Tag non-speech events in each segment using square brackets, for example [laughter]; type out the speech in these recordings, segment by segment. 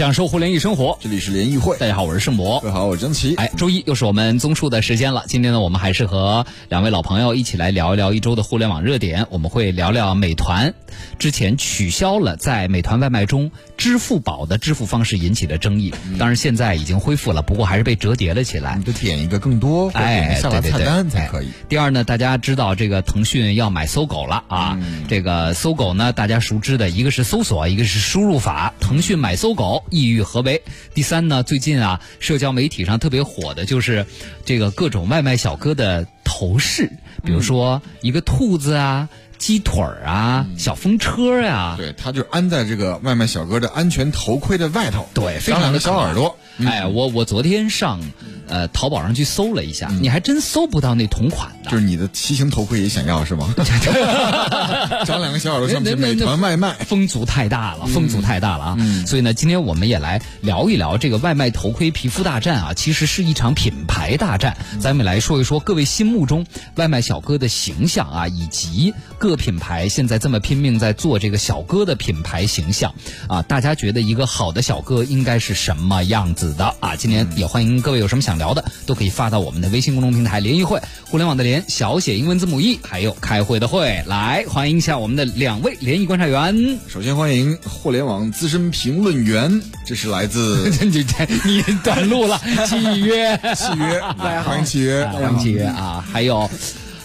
享受互联易生活。这里是联谊会，大家好，我是盛博。各位好，我是张琪。哎，周一又是我们综述的时间了。今天呢，我们还是和两位老朋友一起来聊一聊一周的互联网热点。我们会聊聊美团之前取消了在美团外卖中支付宝的支付方式引起的争议，当然现在已经恢复了，不过还是被折叠了起来。你得点一个更多，哎，下拉菜单才可以。第二呢，大家知道这个腾讯要买搜狗了啊。这个搜狗呢，大家熟知的一个是搜索，一个是输入法。腾讯买搜狗，意欲何为？第三呢，最近啊，社交媒体上特别火的就是这个各种外卖小哥的头饰，比如说一个兔子啊。鸡腿儿啊，小风车呀，对，它就安在这个外卖小哥的安全头盔的外头，对，长两个小耳朵。哎，我我昨天上呃淘宝上去搜了一下，你还真搜不到那同款的。就是你的骑行头盔也想要是吗？[laughs] [laughs] 长两个小耳朵，像不是美团外卖？风阻太大了，风阻太大了啊！所以呢，今天我们也来聊一聊这个外卖头盔皮肤大战啊，其实是一场品牌大战。咱们来说一说各位心目中外卖小哥的形象啊，以及各。品牌现在这么拼命在做这个小哥的品牌形象啊，大家觉得一个好的小哥应该是什么样子的啊？今天也欢迎各位有什么想聊的，都可以发到我们的微信公众平台“联谊会”，互联网的联小写英文字母 E，还有开会的会，来欢迎一下我们的两位联谊观察员。首先欢迎互联网资深评论员，这是来自你你短路了，契约 [laughs] 契约，大家好，欢迎契约，欢迎契约啊，还有。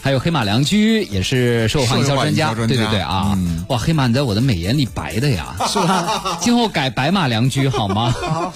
还有黑马良驹也是售后营销专家，对对对啊！哇，黑马你在我的美颜里白的呀，是吧？[laughs] 今后改白马良驹好吗？[laughs] 好，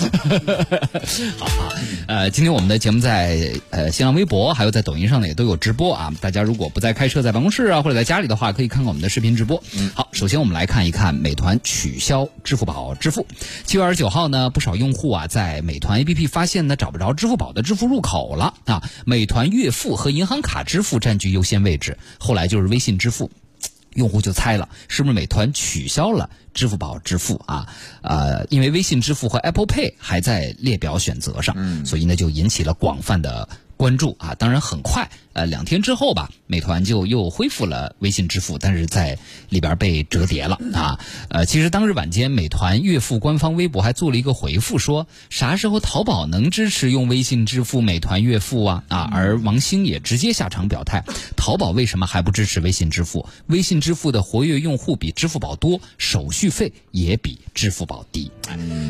好啊！呃，今天我们的节目在呃新浪微博还有在抖音上呢也都有直播啊！大家如果不在开车在办公室啊或者在家里的话，可以看看我们的视频直播。好，首先我们来看一看美团取消支付宝支付。七月二十九号呢，不少用户啊在美团 APP 发现呢找不着支付宝的支付入口了啊！美团月付和银行卡支付占据优。优先位置，后来就是微信支付，[tsk] 用户就猜了，是不是美团取消了支付宝支付啊？呃，因为微信支付和 Apple Pay 还在列表选择上，所以呢就引起了广泛的。关注啊，当然很快，呃，两天之后吧，美团就又恢复了微信支付，但是在里边被折叠了啊。呃，其实当日晚间，美团月付官方微博还做了一个回复，说啥时候淘宝能支持用微信支付美团月付啊？啊，而王兴也直接下场表态，淘宝为什么还不支持微信支付？微信支付的活跃用户比支付宝多，手续费也比支付宝低。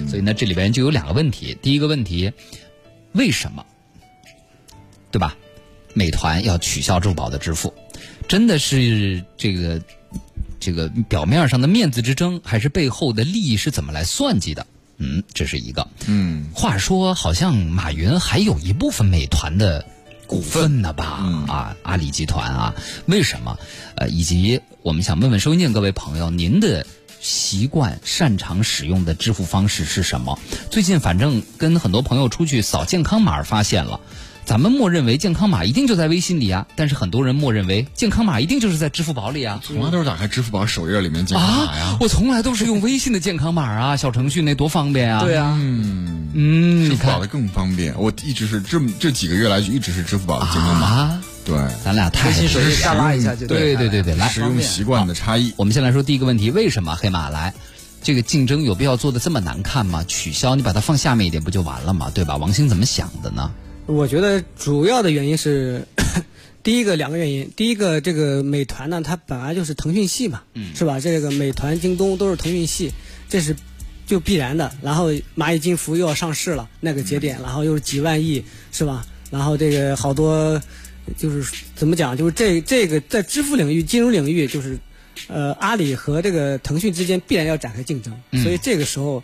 所以呢，这里边就有两个问题，第一个问题，为什么？对吧？美团要取消支付宝的支付，真的是这个这个表面上的面子之争，还是背后的利益是怎么来算计的？嗯，这是一个。嗯，话说好像马云还有一部分美团的股份呢吧？啊，阿里集团啊，为什么？呃，以及我们想问问收音机各位朋友，您的习惯、擅长使用的支付方式是什么？最近反正跟很多朋友出去扫健康码，发现了。咱们默认为健康码一定就在微信里啊，但是很多人默认为健康码一定就是在支付宝里啊。从来都是打开支付宝首页里面健康码呀。我从来都是用微信的健康码啊，[laughs] 小程序那多方便啊。对啊，嗯嗯，支付宝的更方便。我一直是这这几个月来就一直是支付宝的健康码。对，咱俩太微信首页下拉一下就对对对对，来使用习惯的差异。我们先来说第一个问题，为什么黑马来？这个竞争有必要做的这么难看吗？取消你把它放下面一点不就完了吗？对吧？王兴怎么想的呢？我觉得主要的原因是，[coughs] 第一个两个原因。第一个，这个美团呢，它本来就是腾讯系嘛，是吧？这个美团、京东都是腾讯系，这是就必然的。然后蚂蚁金服又要上市了，那个节点，然后又是几万亿，是吧？然后这个好多就是怎么讲？就是这这个在支付领域、金融领域，就是呃，阿里和这个腾讯之间必然要展开竞争。所以这个时候，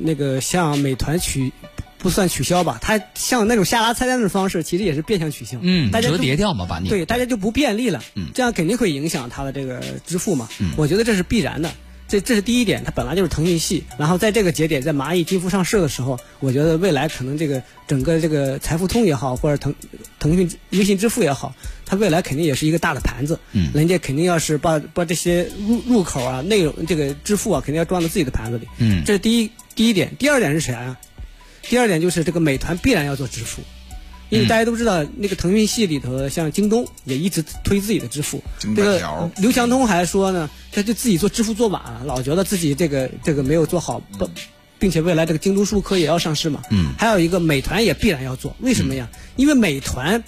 那个像美团取。不算取消吧，它像那种下拉菜单的方式，其实也是变相取消。嗯，折叠掉嘛，把你对大家就不便利了。嗯，这样肯定会影响它的这个支付嘛。嗯，我觉得这是必然的。这这是第一点，它本来就是腾讯系，然后在这个节点，在蚂蚁金服上市的时候，我觉得未来可能这个整个这个财付通也好，或者腾腾讯微信支付也好，它未来肯定也是一个大的盘子。嗯，人家肯定要是把把这些入入口啊、内容这个支付啊，肯定要装到自己的盘子里。嗯，这是第一第一点。第二点是啥呀？第二点就是这个美团必然要做支付，因为大家都知道那个腾讯系里头，像京东也一直推自己的支付。这个刘强东还说呢，他就自己做支付做晚了，老觉得自己这个这个没有做好，不并且未来这个京东数科也要上市嘛。嗯。还有一个美团也必然要做，为什么呀？因为美团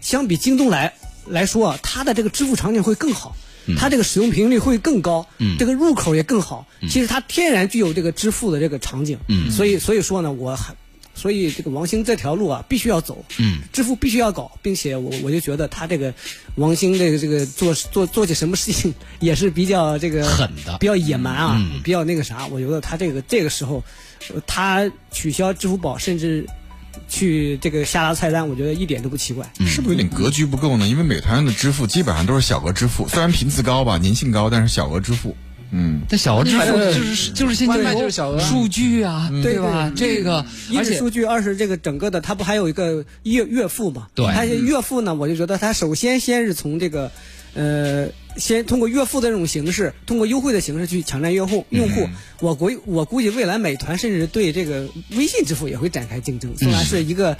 相比京东来来说啊，它的这个支付场景会更好，它这个使用频率会更高，嗯，这个入口也更好。其实它天然具有这个支付的这个场景。嗯。所以所以说呢，我很。所以这个王兴这条路啊，必须要走，嗯，支付必须要搞，并且我我就觉得他这个王兴这个这个做做做起什么事情也是比较这个狠的，比较野蛮啊，比较那个啥。我觉得他这个这个时候，他取消支付宝，甚至去这个下拉菜单，我觉得一点都不奇怪。是不是有点格局不够呢？因为美团的支付基本上都是小额支付，虽然频次高吧，粘性高，但是小额支付。嗯，但小额支付就是就是现在就是小额数据啊，对吧？这个一是数据，二是这个整个的，它不还有一个月月付嘛？对，它月付呢，我就觉得它首先先是从这个，呃，先通过月付的这种形式，通过优惠的形式去抢占用户用户。我估我估计未来美团甚至对这个微信支付也会展开竞争，虽然是一个。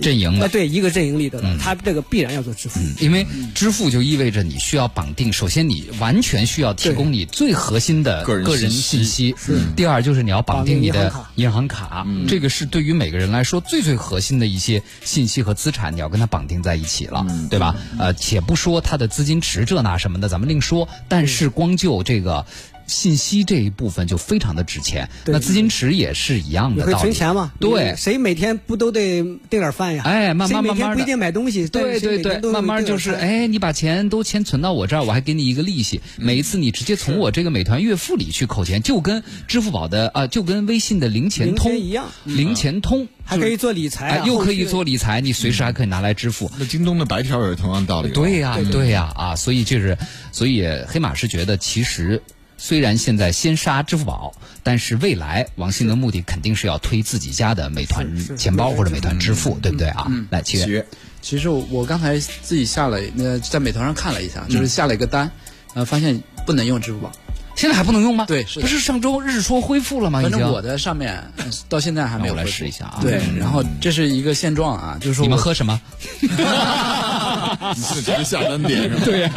阵营的。对一个阵营里的，他这个必然要做支付，因为支付就意味着你需要绑定，首先你完全需要提供你最核心的个人信息，第二就是你要绑定你的银行卡，这个是对于每个人来说最最核心的一些信息和资产，你要跟它绑定在一起了，对吧？呃，且不说它的资金池这那什么的，咱们另说，但是光就这个。信息这一部分就非常的值钱，那资金池也是一样的道理。会存钱嘛？对，谁每天不都得订点饭呀？哎，慢慢慢慢不一定买东西。对对对，慢慢就是哎，你把钱都先存到我这儿，我还给你一个利息。每一次你直接从我这个美团月付里去扣钱，就跟支付宝的啊，就跟微信的零钱通一样，零钱通还可以做理财，又可以做理财，你随时还可以拿来支付。那京东的白条也是同样道理。对呀，对呀啊，所以就是，所以黑马是觉得其实。虽然现在先杀支付宝，但是未来王兴的目的肯定是要推自己家的美团钱包或者美团支付，对不对啊？来，七月。其实我刚才自己下了，那在美团上看了一下，就是下了一个单，呃，发现不能用支付宝。现在还不能用吗？对，不是上周日说恢复了吗？反正我的上面到现在还没有。来试一下啊。对，然后这是一个现状啊，就是说你们喝什么？[laughs] 你是直接下单点是吗？对呀。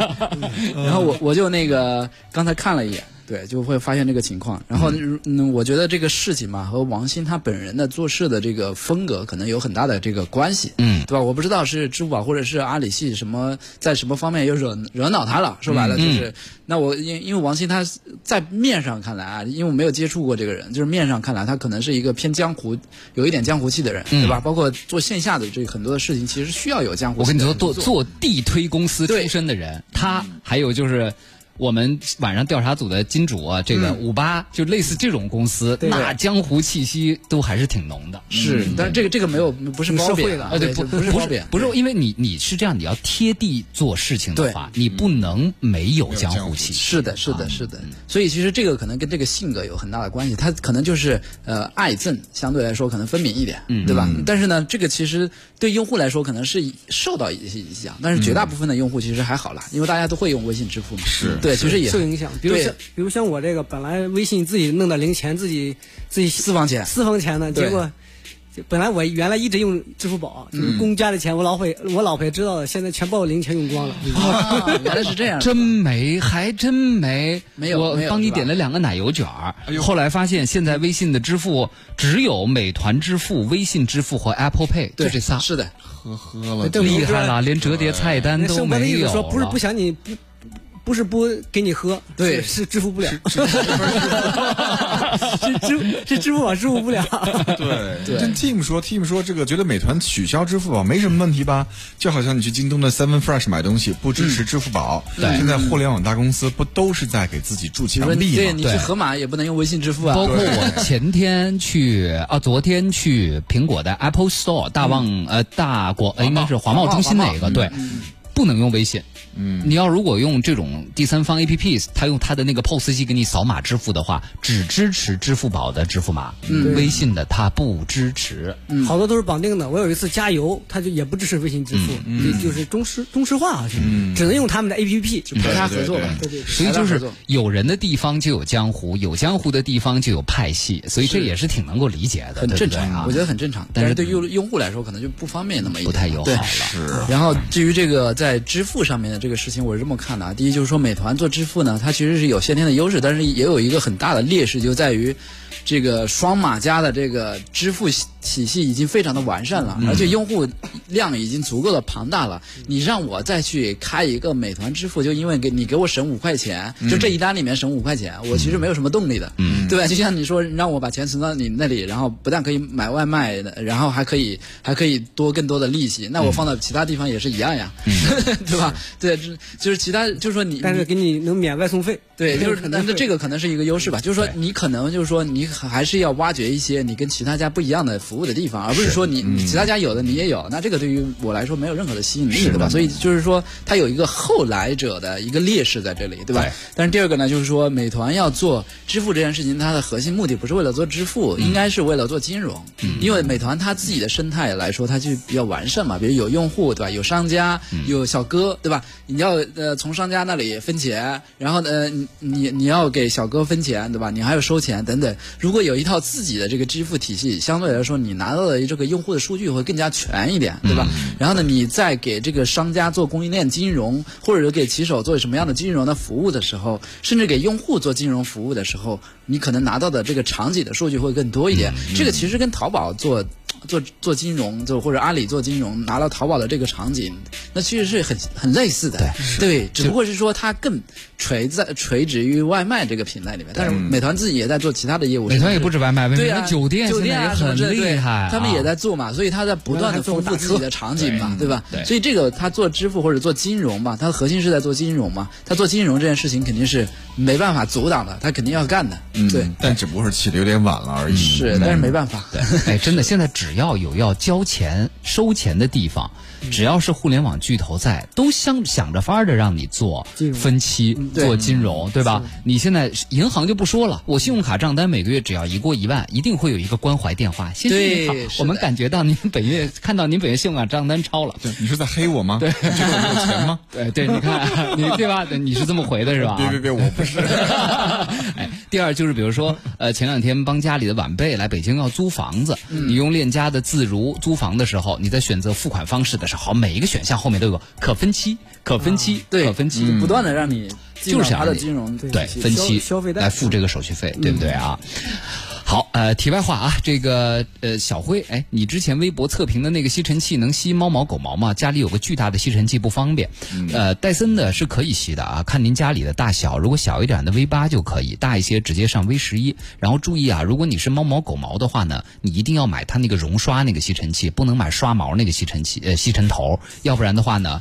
然后我我就那个刚才看了一眼。对，就会发现这个情况。然后，嗯，我觉得这个事情嘛，和王鑫他本人的做事的这个风格可能有很大的这个关系，嗯，对吧？我不知道是支付宝或者是阿里系什么在什么方面又惹惹恼他了。说白了就是，那我因因为王鑫他在面上看来啊，因为我没有接触过这个人，就是面上看来他可能是一个偏江湖，有一点江湖气的人，对吧？包括做线下的这很多的事情，其实需要有江湖。我跟你说，做做地推公司出身的人，他还有就是。我们晚上调查组的金主啊，这个五八就类似这种公司，那江湖气息都还是挺浓的。是，但是这个这个没有不是褒贬的，对，不不是褒贬，不是因为你你是这样，你要贴地做事情的话，你不能没有江湖气息。是的，是的，是的。所以其实这个可能跟这个性格有很大的关系，他可能就是呃爱憎相对来说可能分明一点，对吧？但是呢，这个其实对用户来说可能是受到一些影响，但是绝大部分的用户其实还好啦，因为大家都会用微信支付嘛。是对。其实也受影响，比如像比如像我这个，本来微信自己弄的零钱，自己自己私房钱，私房钱呢，结果本来我原来一直用支付宝，就是公家的钱，我老婆我老婆也知道了，现在全把我零钱用光了。[laughs] 原来是这样，[laughs] 真没，还真没，没有，我帮你点了两个奶油卷儿，后来发现现在微信的支付只有美团支付、微信支付和 Apple Pay，就这仨。是的，呵呵了，厉害了，连折叠菜单都没有说不是不想你不。不是不给你喝，对，是支付不了，是支 [laughs] 是支付宝支付不了。对，跟 Team 说，Team 说这个觉得美团取消支付宝没什么问题吧？就好像你去京东的 Seven Fresh 买东西不支持支付宝，现在互联网大公司不都是在给自己筑墙壁吗？对，你去盒马也不能用微信支付啊。包括我前天去啊，昨天去苹果的 Apple Store 大旺呃大国应该是华贸中心那个，对，不能用微信。嗯，你要如果用这种第三方 A P P，他用他的那个 POS 机给你扫码支付的话，只支持支付宝的支付码，微信的他不支持。好多都是绑定的。我有一次加油，他就也不支持微信支付，就是中石中石化好像，只能用他们的 A P P，和他合作。对对。所以就是有人的地方就有江湖，有江湖的地方就有派系，所以这也是挺能够理解的，很正常啊。我觉得很正常，但是对用用户来说可能就不方便那么一不太友好了。是。然后至于这个在。在支付上面的这个事情，我是这么看的啊。第一就是说，美团做支付呢，它其实是有先天的优势，但是也有一个很大的劣势，就在于这个双马加的这个支付体系已经非常的完善了，而且用户量已经足够的庞大了。你让我再去开一个美团支付，就因为给你给我省五块钱，就这一单里面省五块钱，我其实没有什么动力的，对吧？就像你说让我把钱存到你那里，然后不但可以买外卖，然后还可以还可以多更多的利息，那我放到其他地方也是一样呀，[laughs] 对吧？对，就就是其他就是说你，但是给你能免外送费，对，[laughs] 就是那这个可能是一个优势吧。就是说你可能就是说你还是要挖掘一些你跟其他家不一样的。服务的地方，而不是说你其他家有的你也有，那这个对于我来说没有任何的吸引力，对吧？所以就是说它有一个后来者的一个劣势在这里，对吧？但是第二个呢，就是说美团要做支付这件事情，它的核心目的不是为了做支付，应该是为了做金融。因为美团它自己的生态来说，它就比较完善嘛，比如有用户，对吧？有商家，有小哥，对吧？你要呃从商家那里分钱，然后呢你你你要给小哥分钱，对吧？你还要收钱等等。如果有一套自己的这个支付体系，相对来说。你拿到的这个用户的数据会更加全一点，对吧？然后呢，你再给这个商家做供应链金融，或者给骑手做什么样的金融的服务的时候，甚至给用户做金融服务的时候，你可能拿到的这个场景的数据会更多一点。这个其实跟淘宝做。做做金融，就或者阿里做金融，拿到淘宝的这个场景，那其实是很很类似的，对，只不过是说它更垂在垂直于外卖这个品类里面。但是美团自己也在做其他的业务，美团也不止外卖，对啊，酒店酒店也很厉害，他们也在做嘛，所以他在不断的丰富自己的场景嘛，对吧？所以这个他做支付或者做金融嘛，他的核心是在做金融嘛，他做金融这件事情肯定是没办法阻挡的，他肯定要干的，对。但只不过是起的有点晚了而已。是，但是没办法。对，[laughs] 哎，真的，现在只要有要交钱、收钱的地方。只要是互联网巨头在，都想想着法儿的让你做分期、做金融，对吧？你现在银行就不说了，我信用卡账单每个月只要一过一万，一定会有一个关怀电话。谢谢银行，我们感觉到您本月 [laughs] 看到您本月信用卡账单超了。对，你是在黑我吗？对，这个没有钱吗？[laughs] 对对，你看你对吧？你是这么回的是吧？别别别，我不是。[laughs] 哎，第二就是比如说，呃，前两天帮家里的晚辈来北京要租房子，你用链家的自如租房的时候，你在选择付款方式的。好，每一个选项后面都有可分期、可分期、可分期，不断的让你就是他的金融对分期消费来付这个手续费，对不对啊？好，呃，题外话啊，这个呃，小辉，哎，你之前微博测评的那个吸尘器能吸猫毛狗毛吗？家里有个巨大的吸尘器不方便，呃，戴森的是可以吸的啊，看您家里的大小，如果小一点的 V 八就可以，大一些直接上 V 十一。然后注意啊，如果你是猫毛狗毛的话呢，你一定要买它那个绒刷那个吸尘器，不能买刷毛那个吸尘器，呃，吸尘头，要不然的话呢。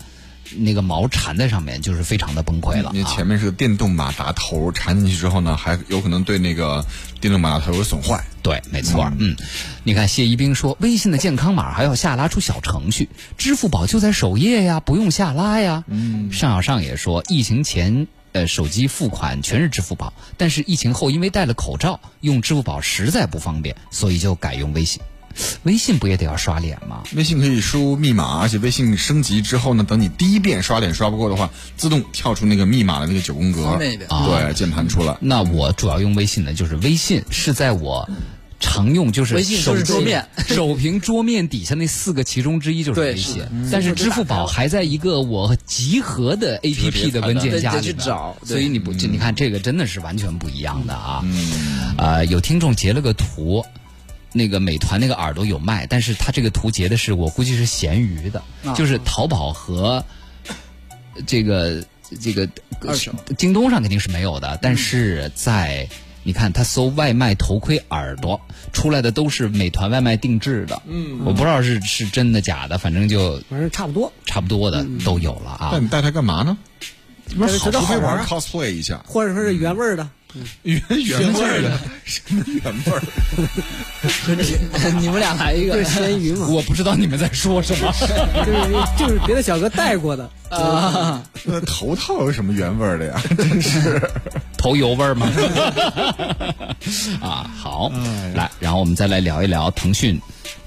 那个毛缠在上面，就是非常的崩溃了。因为前面是个电动马达头，缠进去之后呢，还有可能对那个电动马达头有损坏。对，没错。嗯，你看谢一兵说，微信的健康码还要下拉出小程序，支付宝就在首页呀，不用下拉呀。嗯，尚小尚也说，疫情前呃手机付款全是支付宝，但是疫情后因为戴了口罩，用支付宝实在不方便，所以就改用微信。微信不也得要刷脸吗？微信可以输密码，而且微信升级之后呢，等你第一遍刷脸刷不过的话，自动跳出那个密码的那个九宫格，对，键盘出来。那我主要用微信的，就是微信是在我常用，就是微信是桌面，[laughs] 手屏桌面底下那四个其中之一就是微信。但是支付宝还在一个我集合的 A P P 的文件夹里找，所以你不，你看这个真的是完全不一样的啊。啊，有听众截了个图。那个美团那个耳朵有卖，但是它这个图截的是我估计是闲鱼的，就是淘宝和这个这个京东上肯定是没有的，但是在你看他搜外卖头盔耳朵出来的都是美团外卖定制的，嗯，我不知道是是真的假的，反正就反正差不多，差不多的都有了啊。那你带它干嘛呢？不是好玩 cosplay 一下，或者说是原味的。原原味儿的，什么原味儿？[laughs] 你们俩来一个咸鱼嘛？我不知道你们在说什么，就是就是别的小哥带过的啊。那头套有什么原味儿的呀？[laughs] 真是头油味儿吗？[laughs] 啊，好，来，然后我们再来聊一聊腾讯。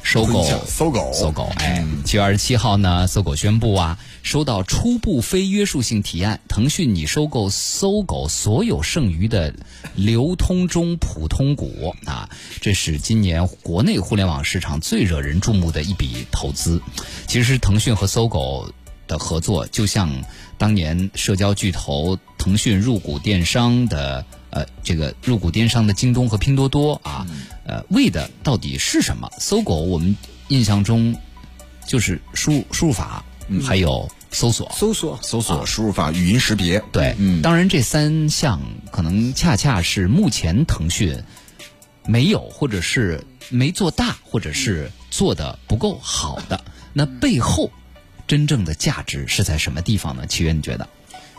搜狗，搜狗，搜狗，哎，七月二十七号呢，搜狗宣布啊，收到初步非约束性提案，腾讯拟收购搜狗所有剩余的流通中普通股啊，这是今年国内互联网市场最惹人注目的一笔投资。其实腾讯和搜狗。的合作，就像当年社交巨头腾讯入股电商的呃这个入股电商的京东和拼多多啊，呃为的到底是什么？搜狗我们印象中就是输输入法，还有搜索、搜索、搜索、输入法、语音识别。对，嗯当然这三项可能恰恰是目前腾讯没有，或者是没做大，或者是做的不够好的。那背后真正的价值是在什么地方呢？七月，你觉得？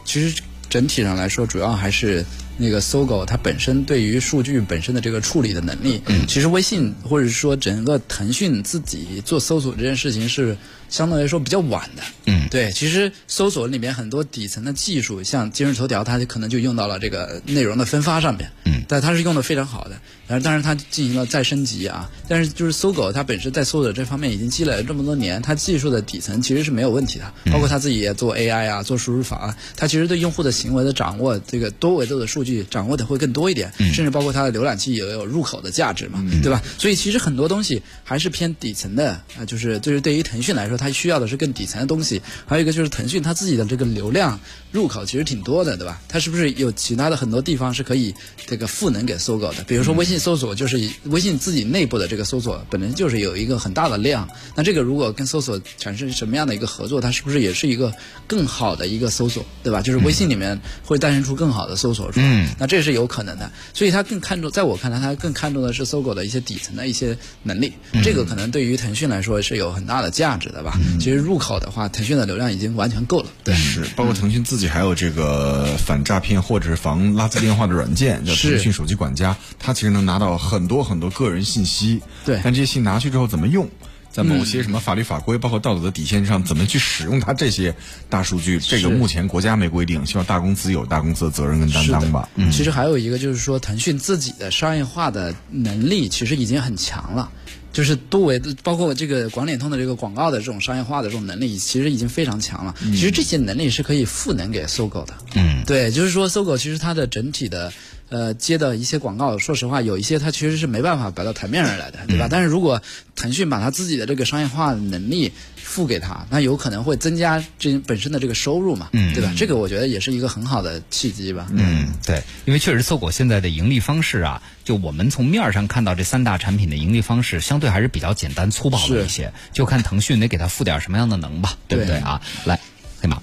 其实整体上来说，主要还是那个搜狗它本身对于数据本身的这个处理的能力。嗯，其实微信或者说整个腾讯自己做搜索这件事情是。相对来说比较晚的，嗯，对，其实搜索里面很多底层的技术，像今日头条，它可能就用到了这个内容的分发上面，嗯，但它是用的非常好的，然后但是它进行了再升级啊，但是就是搜狗它本身在搜索这方面已经积累了这么多年，它技术的底层其实是没有问题的，包括它自己也做 AI 啊，做输入法，它其实对用户的行为的掌握，这个多维度的数据掌握的会更多一点，甚至包括它的浏览器也有入口的价值嘛，对吧？所以其实很多东西还是偏底层的啊，就是就是对于腾讯来说。它需要的是更底层的东西，还有一个就是腾讯它自己的这个流量入口其实挺多的，对吧？它是不是有其他的很多地方是可以这个赋能给搜狗的？比如说微信搜索，就是微信自己内部的这个搜索本身就是有一个很大的量，那这个如果跟搜索产生什么样的一个合作，它是不是也是一个更好的一个搜索，对吧？就是微信里面会诞生出更好的搜索，嗯，那这是有可能的。所以它更看重，在我看来，它更看重的是搜狗的一些底层的一些能力，这个可能对于腾讯来说是有很大的价值的吧。其实入口的话，腾讯的流量已经完全够了。对，是包括腾讯自己还有这个反诈骗或者是防垃圾电话的软件，叫腾讯手机管家，它其实能拿到很多很多个人信息。对，但这些信拿去之后怎么用，在某些什么法律法规，包括道德的底线上，怎么去使用它这些大数据，这个目前国家没规定，希望大公司有大公司的责任跟担当吧。嗯，其实还有一个就是说，腾讯自己的商业化的能力其实已经很强了。就是多维的，包括这个广联通的这个广告的这种商业化的这种能力，其实已经非常强了。其实这些能力是可以赋能给搜狗的。嗯，对，就是说搜狗其实它的整体的。呃，接的一些广告，说实话，有一些它其实是没办法摆到台面上来的，对吧？但是如果腾讯把它自己的这个商业化能力付给他，那有可能会增加这本身的这个收入嘛，对吧？这个我觉得也是一个很好的契机吧。嗯，对，因为确实搜狗现在的盈利方式啊，就我们从面上看到这三大产品的盈利方式，相对还是比较简单粗暴的一些，就看腾讯得给他付点什么样的能吧，对不对啊？来，黑马。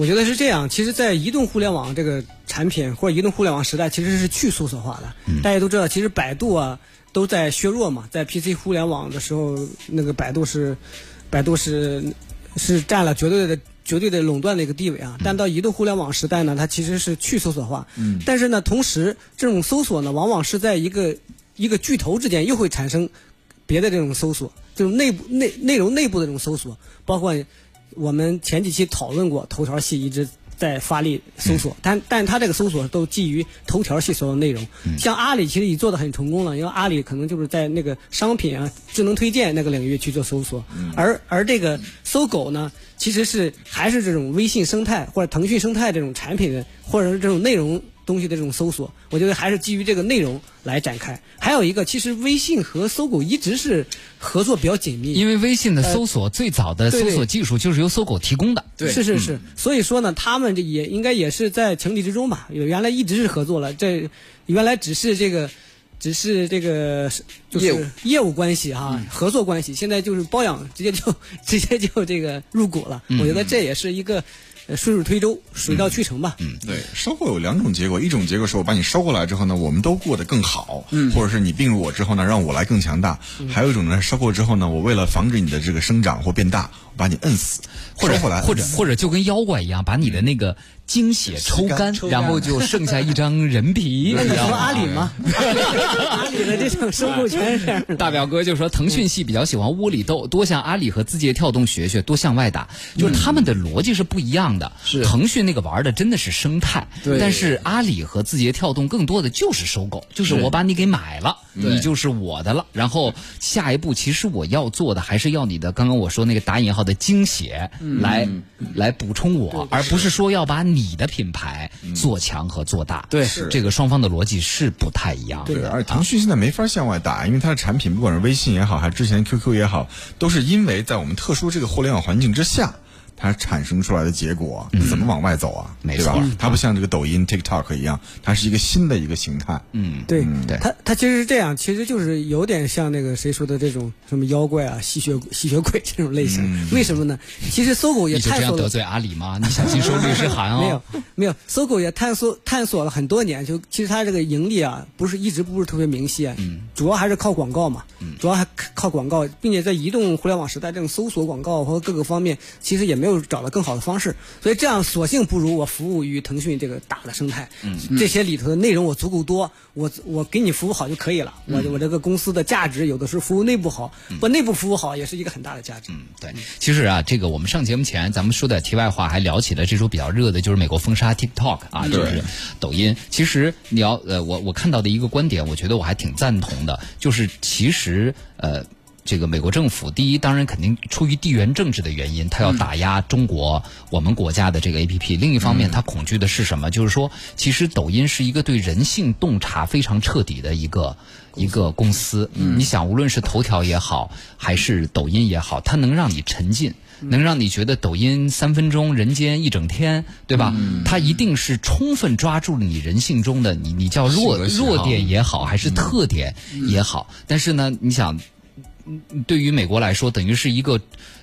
我觉得是这样，其实，在移动互联网这个产品或者移动互联网时代，其实是去搜索化的。大家都知道，其实百度啊都在削弱嘛，在 PC 互联网的时候，那个百度是，百度是是占了绝对的绝对的垄断的一个地位啊。但到移动互联网时代呢，它其实是去搜索化。嗯。但是呢，同时这种搜索呢，往往是在一个一个巨头之间又会产生别的这种搜索，就是内部内内容内部的这种搜索，包括。我们前几期讨论过，头条系一直在发力搜索，但但它这个搜索都基于头条系所有内容。像阿里其实已做的很成功了，因为阿里可能就是在那个商品啊、智能推荐那个领域去做搜索，而而这个搜狗呢，其实是还是这种微信生态或者腾讯生态这种产品的，或者是这种内容。东西的这种搜索，我觉得还是基于这个内容来展开。还有一个，其实微信和搜狗一直是合作比较紧密。因为微信的搜索最早的搜索技术就是由搜狗提供的。对，是是是。所以说呢，他们这也应该也是在情理之中吧。原来一直是合作了，这原来只是这个，只是这个就是业务关系哈，合作关系。现在就是包养，直接就直接就这个入股了。我觉得这也是一个。顺水推舟，水到渠成吧。嗯，对，收购有两种结果，一种结果是我把你收过来之后呢，我们都过得更好，嗯，或者是你并入我之后呢，让我来更强大。还有一种呢，收购之后呢，我为了防止你的这个生长或变大，我把你摁死，或者或者或者就跟妖怪一样，把你的那个。精血抽干，然后就剩下一张人皮。[laughs] 那你说阿里吗？阿里的这种收购权是。大表哥就说，腾讯系比较喜欢窝里斗，多向阿里和字节跳动学学，多向外打。就是他们的逻辑是不一样的。是腾讯那个玩的真的是生态，对。但是阿里和字节跳动更多的就是收购，就是我把你给买了，你就是我的了。然后下一步，其实我要做的还是要你的刚刚我说那个打引号的精血来来补充我，而不是说要把你。你的品牌做强和做大，对，这个双方的逻辑是不太一样。对，而腾讯现在没法向外打，因为它的产品不管是微信也好，还是之前 QQ 也好，都是因为在我们特殊这个互联网环境之下。它产生出来的结果怎么往外走啊？没错，它不像这个抖音、TikTok 一样，它是一个新的一个形态。嗯，对，对，它它其实是这样，其实就是有点像那个谁说的这种什么妖怪啊、吸血吸血鬼这种类型。为什么呢？其实搜狗也探索得罪阿里吗？你小心收律师函哦。[laughs] 没有没有，搜狗也探索探索了很多年，就其实它这个盈利啊，不是一直不是特别明晰啊，主要还是靠广告嘛，主要还靠广告，并且在移动互联网时代，这种搜索广告和各个方面，其实也没有找到更好的方式，所以这样索性不如我服务于腾讯这个大的生态，嗯这些里头的内容我足够多，我我给你服务好就可以了，我我这个公司的价值有的是服务内部好，不内部服务好也是一个很大的价值。嗯，对，其实啊，这个我们上节目前咱们说的题外话，还聊起了这周比较热的，就是美国封杀 TikTok 啊，就是抖音。其实你要呃，我我看到的一个观点，我觉得我还挺赞同的，就是其实呃。这个美国政府，第一，当然肯定出于地缘政治的原因，他要打压中国我们国家的这个 A P P。另一方面，他恐惧的是什么？就是说，其实抖音是一个对人性洞察非常彻底的一个一个公司。你想，无论是头条也好，还是抖音也好，它能让你沉浸，能让你觉得抖音三分钟，人间一整天，对吧？它一定是充分抓住了你人性中的你，你叫弱弱点也好，还是特点也好。但是呢，你想。对于美国来说，等于是一个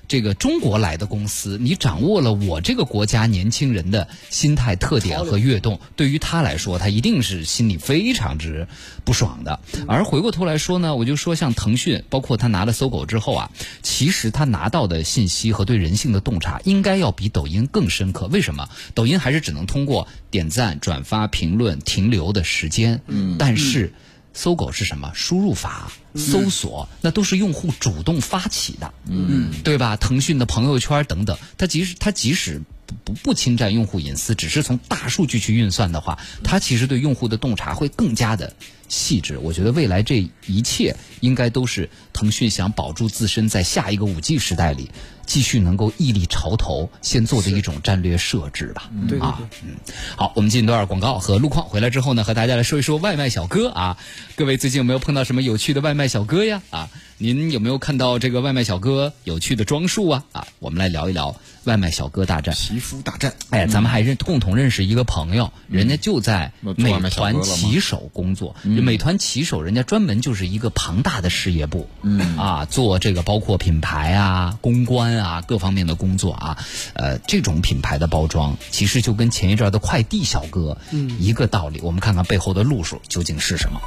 这个中国来的公司，你掌握了我这个国家年轻人的心态特点和跃动，对于他来说，他一定是心里非常之不爽的。而回过头来说呢，我就说像腾讯，包括他拿了搜狗之后啊，其实他拿到的信息和对人性的洞察，应该要比抖音更深刻。为什么？抖音还是只能通过点赞、转发、评论停留的时间，嗯，但是。搜狗是什么？输入法、搜索，那都是用户主动发起的，嗯，对吧？腾讯的朋友圈等等，它即使它即使不不不侵占用户隐私，只是从大数据去运算的话，它其实对用户的洞察会更加的细致。我觉得未来这一切应该都是腾讯想保住自身在下一个五 G 时代里。继续能够屹立潮头，先做的一种战略设置吧。对啊，嗯，好，我们进一段广告和路况，回来之后呢，和大家来说一说外卖小哥啊。各位最近有没有碰到什么有趣的外卖小哥呀？啊，您有没有看到这个外卖小哥有趣的装束啊？啊，我们来聊一聊外卖小哥大战、皮肤大战。哎，咱们还认共同认识一个朋友，人家就在美团骑手工作。美团骑手人家专门就是一个庞大的事业部，嗯啊，做这个包括品牌啊、公关。啊，各方面的工作啊，呃，这种品牌的包装，其实就跟前一阵的快递小哥，嗯，一个道理。我们看看背后的路数究竟是什么。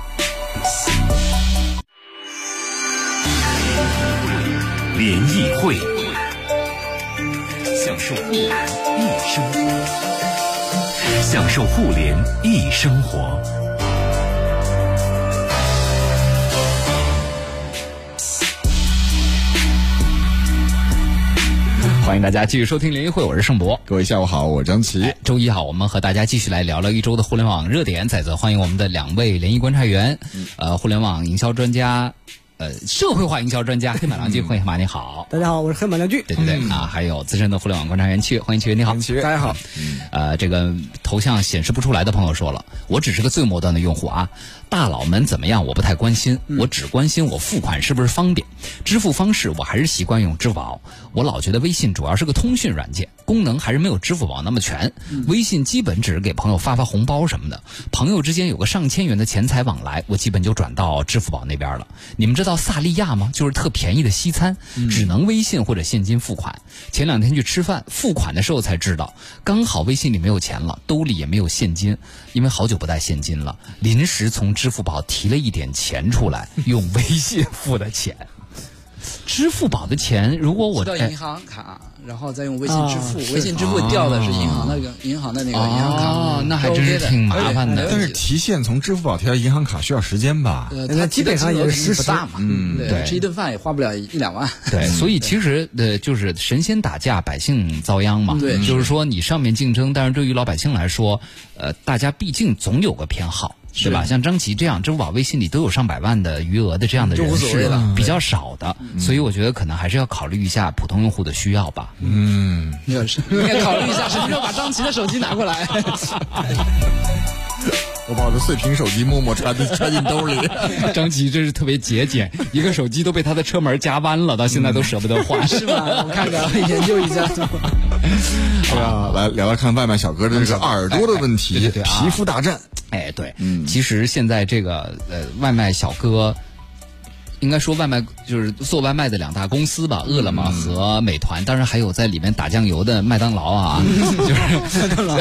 联谊会，享受互联易生活，享受互联易生活。欢迎大家继续收听联谊会，我是盛博。各位下午好，我张琪。周一好，我们和大家继续来聊聊一周的互联网热点。再次欢迎我们的两位联谊观察员，呃，互联网营销专家。呃，社会化营销专家黑马良驹，欢迎马你好，大家好，我是黑马良驹，对对对啊，还有资深的互联网观察员七月，欢迎七月，你好，七月，大家好，呃，这个头像显示不出来的朋友说了，我只是个最末端的用户啊，大佬们怎么样我不太关心，我只关心我付款是不是方便，支付方式我还是习惯用支付宝，我老觉得微信主要是个通讯软件，功能还是没有支付宝那么全，微信基本只是给朋友发发红包什么的，朋友之间有个上千元的钱财往来，我基本就转到支付宝那边了，你们知道？萨利亚吗？就是特便宜的西餐，只能微信或者现金付款。前两天去吃饭，付款的时候才知道，刚好微信里没有钱了，兜里也没有现金，因为好久不带现金了，临时从支付宝提了一点钱出来，用微信付的钱。支付宝的钱，如果我到银行卡。然后再用微信支付，微信支付调的是银行那个银行的那个银行卡，那还真是挺麻烦的。但是提现从支付宝提到银行卡需要时间吧？它基本上也是不大嘛。嗯，对，吃一顿饭也花不了一两万。对，所以其实呃，就是神仙打架，百姓遭殃嘛。对，就是说你上面竞争，但是对于老百姓来说，呃，大家毕竟总有个偏好。是吧？像张琪这样，支付宝、微信里都有上百万的余额的这样的人是比较少的，所以我觉得可能还是要考虑一下普通用户的需要吧。嗯，应该 [laughs] 考虑一下什么时候把张琪的手机拿过来。[laughs] 我把我的碎屏手机默默揣进 [laughs] 揣进兜里。[laughs] 张琪真是特别节俭，[laughs] 一个手机都被他的车门夹弯了，到现在都舍不得换，是吧？我看看，研究一下。是吧，来聊聊看外卖小哥的这个耳朵的问题，对对对啊皮肤大战。哎，对，嗯，其实现在这个呃，外卖小哥。应该说，外卖就是做外卖的两大公司吧，饿了么和美团，当然还有在里面打酱油的麦当劳啊，就是麦当劳。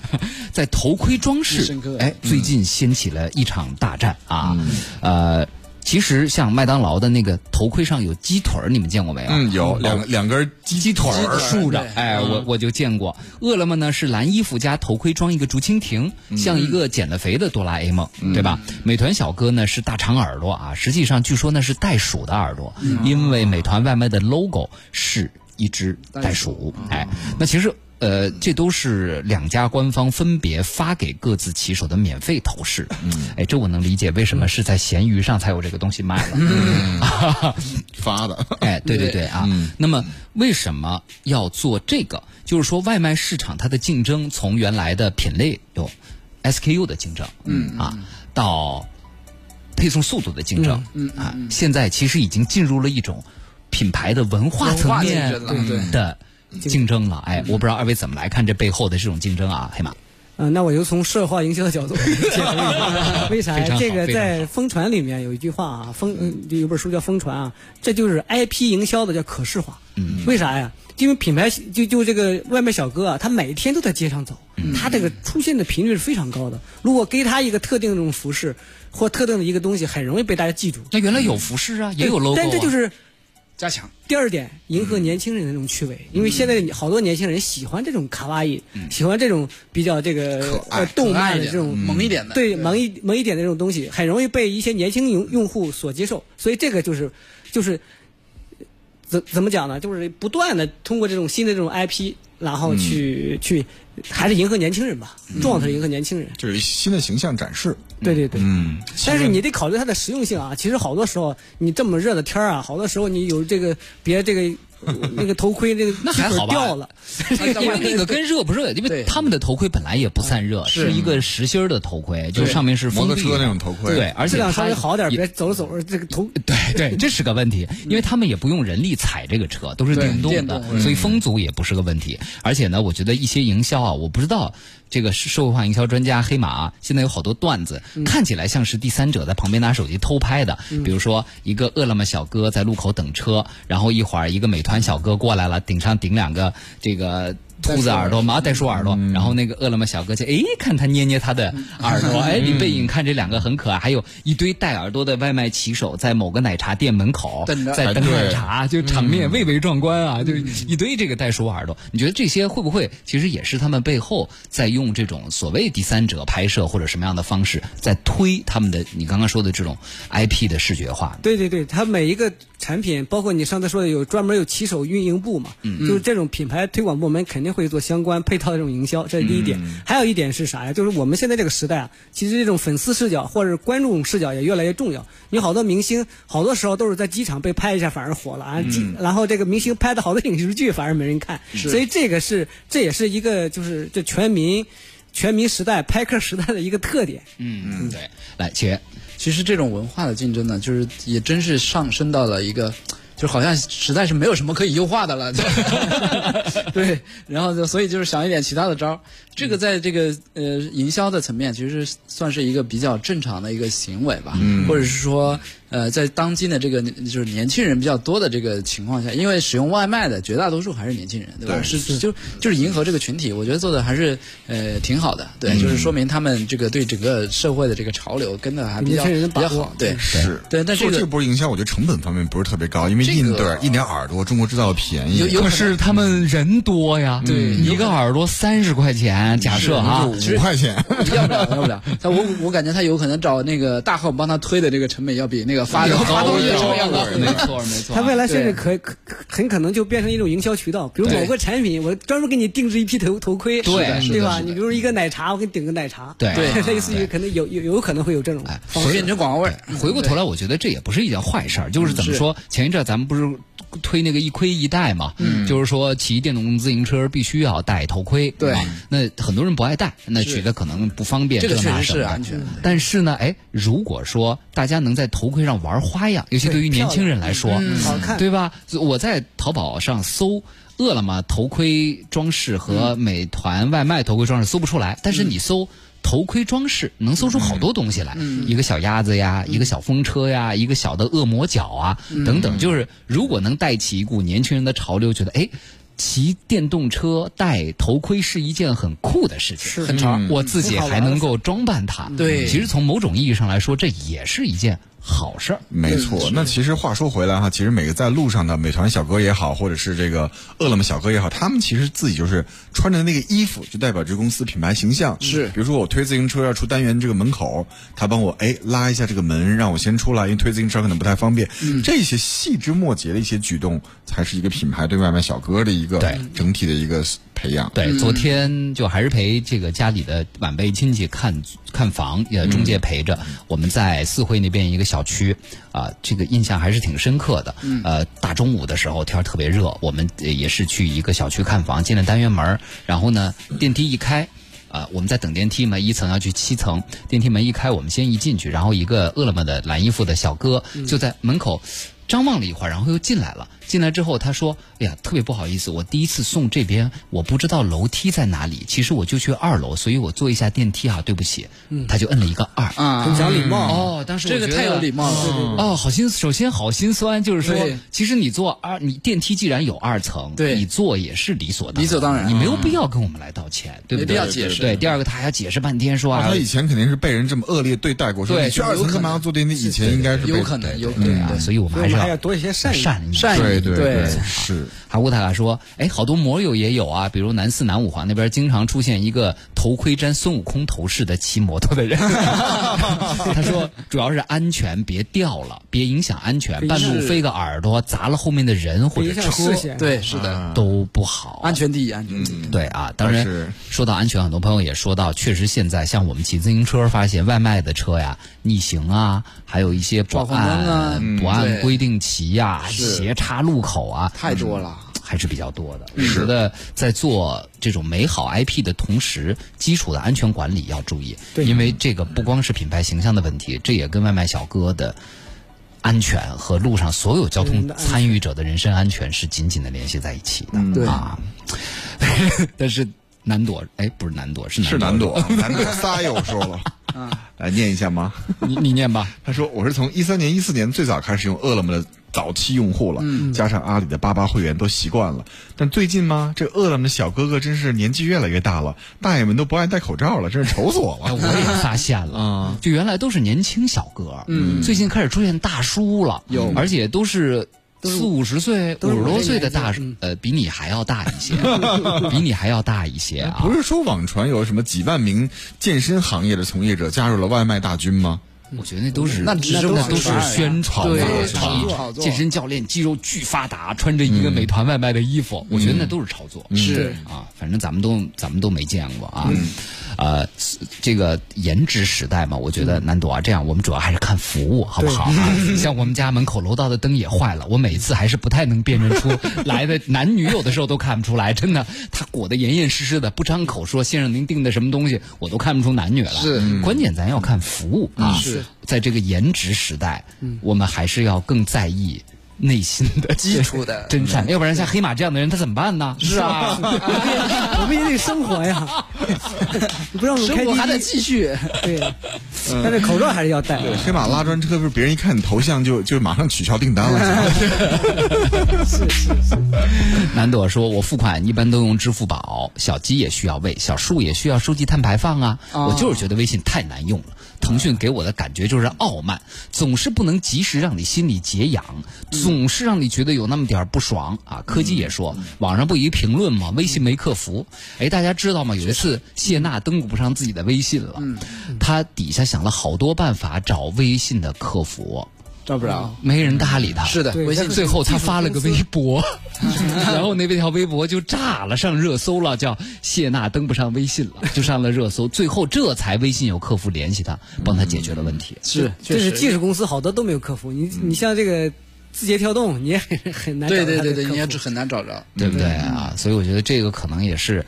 [laughs] 在头盔装饰，哎，最近掀起了一场大战啊，呃。其实像麦当劳的那个头盔上有鸡腿儿，你们见过没有？嗯，有两两根鸡鸡腿儿竖着。哎，我我就见过。饿了么呢是蓝衣服加头盔装一个竹蜻蜓，像一个减了肥的哆啦 A 梦，对吧？美团小哥呢是大长耳朵啊，实际上据说那是袋鼠的耳朵，因为美团外卖的 logo 是一只袋鼠。哎，那其实。呃，这都是两家官方分别发给各自骑手的免费头饰。嗯，哎，这我能理解为什么是在闲鱼上才有这个东西卖了。嗯，[laughs] 发的。哎，对对对啊。那么为什么要做这个？就是说外卖市场它的竞争从原来的品类有 SKU 的竞争，嗯啊，到配送速度的竞争，嗯啊，现在其实已经进入了一种品牌的文化层面的。竞争了，哎，我不知道二位怎么来看这背后的这种竞争啊，黑马。嗯，那我就从社会化营销的角度解读一下，[laughs] [laughs] 为啥？这个在疯传里面有一句话啊，疯有本书叫《疯传》啊，这就是 IP 营销的叫可视化。嗯，为啥呀？因为品牌就就这个外卖小哥啊，他每天都在街上走，他这个出现的频率是非常高的。如果给他一个特定的这种服饰或特定的一个东西，很容易被大家记住。那原来有服饰啊，也有 logo，但这就是。加强。第二点，迎合年轻人的那种趣味，因为现在好多年轻人喜欢这种卡哇伊，喜欢这种比较这个呃动漫的这种萌一点的，对萌一萌一点的这种东西，很容易被一些年轻用用户所接受，所以这个就是就是怎怎么讲呢？就是不断的通过这种新的这种 IP。然后去去，还是迎合年轻人吧，重要的是迎合年轻人，就是新的形象展示。对对对，嗯。但是你得考虑它的实用性啊。其实好多时候，你这么热的天儿啊，好多时候你有这个别这个。[laughs] 那个头盔那个那还好吧？掉了，[laughs] 因为那个跟热不热，因为他们的头盔本来也不散热，是一个实心的头盔，就上面是摩托车那种头盔。对，而且质量稍微好点，别走着走着这个头。对对，[laughs] 这是个问题，因为他们也不用人力踩这个车，都是电动的，所以风阻也不是个问题。而且呢，我觉得一些营销啊，我不知道。这个社会化营销专家黑马现在有好多段子，看起来像是第三者在旁边拿手机偷拍的。比如说，一个饿了么小哥在路口等车，然后一会儿一个美团小哥过来了，顶上顶两个这个。兔子耳朵嘛，袋鼠耳朵，然后那个饿了么小哥就哎，看他捏捏他的耳朵，[laughs] 哎，你背影看这两个很可爱，还有一堆戴耳朵的外卖骑手在某个奶茶店门口在等奶茶，就场面蔚为壮观啊！就一堆这个袋鼠耳朵，你觉得这些会不会其实也是他们背后在用这种所谓第三者拍摄或者什么样的方式在推他们的你刚刚说的这种 IP 的视觉化？对对对，他每一个产品，包括你上次说的有专门有骑手运营部嘛，就是这种品牌推广部门肯定。会做相关配套的这种营销，这是第一点。还有一点是啥呀？就是我们现在这个时代啊，其实这种粉丝视角或者观众视角也越来越重要。你好多明星，好多时候都是在机场被拍一下反而火了啊。然后这个明星拍的好多影视剧反而没人看，所以这个是这也是一个就是这全民全民时代拍客时代的一个特点。嗯嗯，对。来，且其实这种文化的竞争呢，就是也真是上升到了一个。就好像实在是没有什么可以优化的了，[laughs] 对，然后就所以就是想一点其他的招儿。这个在这个呃营销的层面，其实算是一个比较正常的一个行为吧，或者是说呃在当今的这个就是年轻人比较多的这个情况下，因为使用外卖的绝大多数还是年轻人，对吧？是就就是迎合这个群体，我觉得做的还是呃挺好的，对，就是说明他们这个对整个社会的这个潮流跟的还比较比较好，对，是，对。但做这波营销，我觉得成本方面不是特别高，因为印对印点耳朵，中国制造便宜，可是他们人多呀，对，一个耳朵三十块钱。假设啊，五块钱要不了，要不了。他我我感觉他有可能找那个大号帮他推的这个成本要比那个发发东西成本要高。没错没错。他未来甚至可可很可能就变成一种营销渠道，比如某个产品，我专门给你定制一批头头盔，对对吧？你比如一个奶茶，我给你顶个奶茶，对，[laughs] 类似于可能有有有可能会有这种变成广告位。回过头来，我觉得这也不是一件坏事儿，就是怎么说？前一阵咱们不是。推那个一盔一戴嘛，就是说骑电动自行车必须要戴头盔。对，那很多人不爱戴，那觉得可能不方便。这个确实是安全。但是呢，哎，如果说大家能在头盔上。上玩花样，尤其对于年轻人来说，好看，对吧？我在淘宝上搜饿了么头盔装饰和美团外卖头盔装饰搜不出来，但是你搜。头盔装饰能搜出好多东西来，一个小鸭子呀，一个小风车呀，一个小的恶魔角啊，等等。就是如果能带起一股年轻人的潮流，觉得哎，骑电动车戴头盔是一件很酷的事情，很潮。我自己还能够装扮它。对，其实从某种意义上来说，这也是一件。好事儿，没错。那其实话说回来哈，其实每个在路上的美团小哥也好，或者是这个饿了么小哥也好，他们其实自己就是穿着那个衣服，就代表这公司品牌形象。是，比如说我推自行车要出单元这个门口，他帮我哎拉一下这个门，让我先出来，因为推自行车可能不太方便。嗯，这些细枝末节的一些举动，才是一个品牌对外卖小哥的一个整体的一个。培养对，昨天就还是陪这个家里的晚辈亲戚看看房，也，中介陪着。我们在四惠那边一个小区，啊，这个印象还是挺深刻的。呃，大中午的时候天特别热，我们也是去一个小区看房，进了单元门，然后呢，电梯一开，啊，我们在等电梯嘛，一层要去七层，电梯门一开，我们先一进去，然后一个饿了么的蓝衣服的小哥就在门口张望了一会儿，然后又进来了。进来之后，他说：“哎呀，特别不好意思，我第一次送这边，我不知道楼梯在哪里。其实我就去二楼，所以我坐一下电梯啊，对不起。”他就摁了一个二，很讲礼貌哦。当时这个太有礼貌了哦，好心，首先好心酸，就是说，其实你坐二，你电梯既然有二层，对，你坐也是理所理所当然，你没有必要跟我们来道歉，对不对？没必要解释。对，第二个他还要解释半天，说啊，他以前肯定是被人这么恶劣对待过，说你去二层干嘛要坐电梯？以前应该是有可能，有可能啊，所以我们还是要多一些善善善意，对对对。是，哈乌塔卡说，哎，好多摩友也有啊，比如南四南五环那边经常出现一个头盔粘孙悟空头饰的骑摩托的人。[laughs] 他说，主要是安全，别掉了，别影响安全，半路飞个耳朵砸了后面的人或者车，对，是的，都不好。安全第一，安全第一。对啊，当然说到安全，很多朋友也说到，确实现在像我们骑自行车，发现外卖的车呀逆行啊，还有一些不按不按规定骑呀，斜插路口啊。太多了，还是比较多的。我觉得在做这种美好 IP 的同时，基础的安全管理要注意，因为这个不光是品牌形象的问题，这也跟外卖小哥的安全和路上所有交通参与者的人身安全是紧紧的联系在一起的。对。啊，[laughs] 但是难躲，哎，不是难躲，是是难躲，难躲仨又说了。来念一下吗？你你念吧。[laughs] 他说：“我是从一三年、一四年最早开始用饿了么的早期用户了，加上阿里的八八会员都习惯了。但最近吗？这饿了么的小哥哥真是年纪越来越大了，大爷们都不爱戴口罩了，真是愁死我了。我也发现了 [laughs] 啊，就原来都是年轻小哥，嗯，最近开始出现大叔了，有，而且都是。”四五十岁、五十多岁的大呃，比你还要大一些，[laughs] 比你还要大一些啊！不是说网传有什么几万名健身行业的从业者加入了外卖大军吗？我觉得那都是那那都是宣传炒作，健身教练肌肉巨发达，穿着一个美团外卖的衣服，我觉得那都是炒作。是啊，反正咱们都咱们都没见过啊。呃，这个颜值时代嘛，我觉得难躲啊，这样我们主要还是看服务，好不好？[laughs] [laughs] 像我们家门口楼道的灯也坏了，我每次还是不太能辨认出 [laughs] 来的男女，有的时候都看不出来，真的，他裹得严严实实的，不张口说先生您订的什么东西，我都看不出男女来。是，关键咱要看服务啊。是，在这个颜值时代，我们还是要更在意。内心的 [laughs] 基础的真善，要不然像黑马这样的人他怎么办呢？是啊，[laughs] 我们也得生活呀，[laughs] 不让生活还得继续。对，但是口罩还是要戴。黑马拉专车，不是别人一看你头像就就马上取消订单了。是是是。南朵说：“我付款一般都用支付宝，小鸡也需要喂，小树也需要收集碳排放啊。我就是觉得微信太难用了。”腾讯给我的感觉就是傲慢，总是不能及时让你心里解痒，总是让你觉得有那么点不爽啊！柯基也说，网上不一评论吗？微信没客服。哎，大家知道吗？有一次谢娜登录不上自己的微信了，他底下想了好多办法找微信的客服。找不着，没人搭理他。是的，微信最后他发了个微博，[laughs] 然后那条微博就炸了，上热搜了，叫谢娜登不上微信了，[laughs] 就上了热搜。最后这才微信有客服联系他，帮他解决了问题。是，就是技术公司好多都没有客服。你你像这个字节跳动，你也很很难。对对对对，你也很难找着，对不对啊？所以我觉得这个可能也是。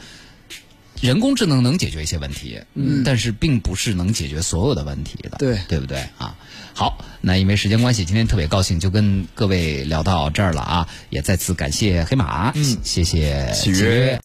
人工智能能解决一些问题，嗯，但是并不是能解决所有的问题的，对对不对啊？好，那因为时间关系，今天特别高兴就跟各位聊到这儿了啊，也再次感谢黑马，嗯，谢谢契约。